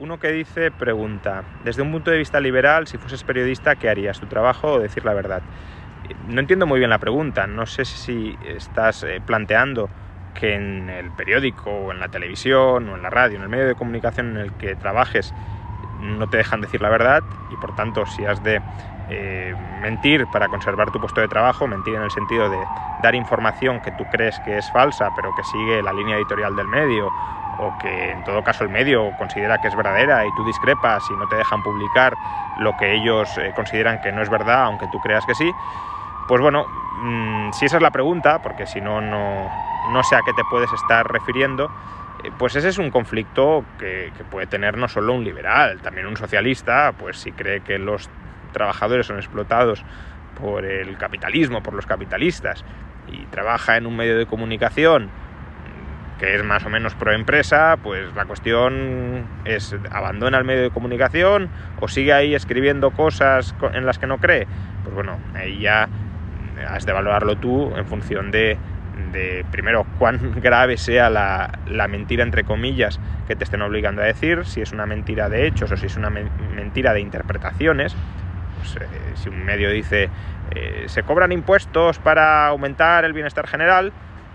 Uno que dice, pregunta, desde un punto de vista liberal, si fueses periodista, ¿qué harías? ¿Tu trabajo o decir la verdad? No entiendo muy bien la pregunta, no sé si estás eh, planteando que en el periódico o en la televisión o en la radio, en el medio de comunicación en el que trabajes, no te dejan decir la verdad y por tanto si has de eh, mentir para conservar tu puesto de trabajo, mentir en el sentido de dar información que tú crees que es falsa pero que sigue la línea editorial del medio o que en todo caso el medio considera que es verdadera y tú discrepas y no te dejan publicar lo que ellos eh, consideran que no es verdad, aunque tú creas que sí, pues bueno, mm, si esa es la pregunta, porque si no, no sé a qué te puedes estar refiriendo, pues ese es un conflicto que, puede tener no solo un liberal, también un socialista, pues si cree que los trabajadores son explotados por el capitalismo, por los capitalistas, y trabaja en un medio de comunicación que es más o menos pro empresa, pues la cuestión es abandona el medio de comunicación o sigue ahí escribiendo cosas en las que no cree. Pues bueno, ahí ya has de valorarlo tú en función de, primero, cuán grave sea la, mentira, entre comillas, que te estén obligando a decir, si es una mentira de hechos o si es una mentira de interpretaciones. Pues, eh, si un medio dice, eh, se cobran impuestos para aumentar el bienestar general,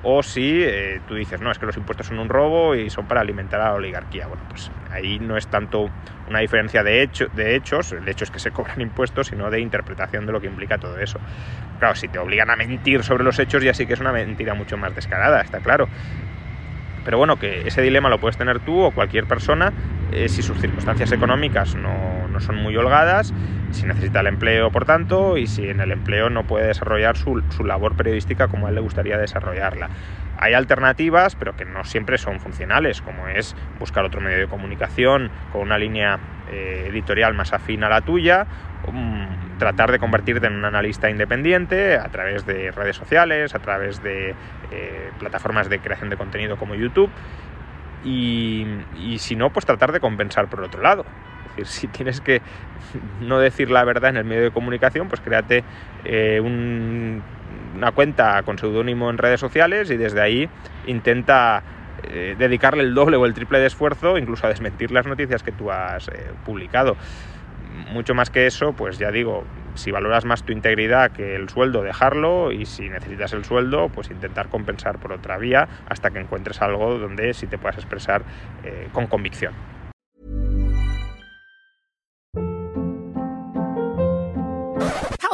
o si eh, tú dices, no, es que los impuestos son un robo y son para alimentar a la oligarquía. Bueno, pues ahí no es tanto una diferencia de, hecho, de hechos, el hecho es que se cobran impuestos, sino de interpretación de lo que implica todo eso. Claro, si te obligan a mentir sobre los hechos, ya sí que es una mentira mucho más descarada, está claro. Pero bueno, que ese dilema lo puedes tener tú o cualquier persona eh, si sus circunstancias económicas no, no, son muy holgadas, si necesita el empleo, por tanto, y si en el empleo no puede desarrollar su, su labor periodística como a él le gustaría desarrollarla. Hay alternativas, pero que no siempre son funcionales, como es buscar otro medio de comunicación con una línea eh, editorial más afín a la tuya, um, tratar de convertirte en un analista independiente a través de redes sociales, a través de eh, plataformas de creación de contenido como YouTube, y, si no, pues tratar de compensar por otro lado. Decir, si tienes que no decir la verdad en el medio de comunicación, pues créate eh, una cuenta con seudónimo en redes sociales y desde ahí intenta eh, dedicarle el doble o el triple de esfuerzo, incluso a desmentir las noticias que tú has eh, publicado. Mucho más que eso, pues ya digo, si valoras más tu integridad que el sueldo, dejarlo y si necesitas el sueldo, pues intentar compensar por otra vía hasta que encuentres algo donde sí te puedas expresar con convicción.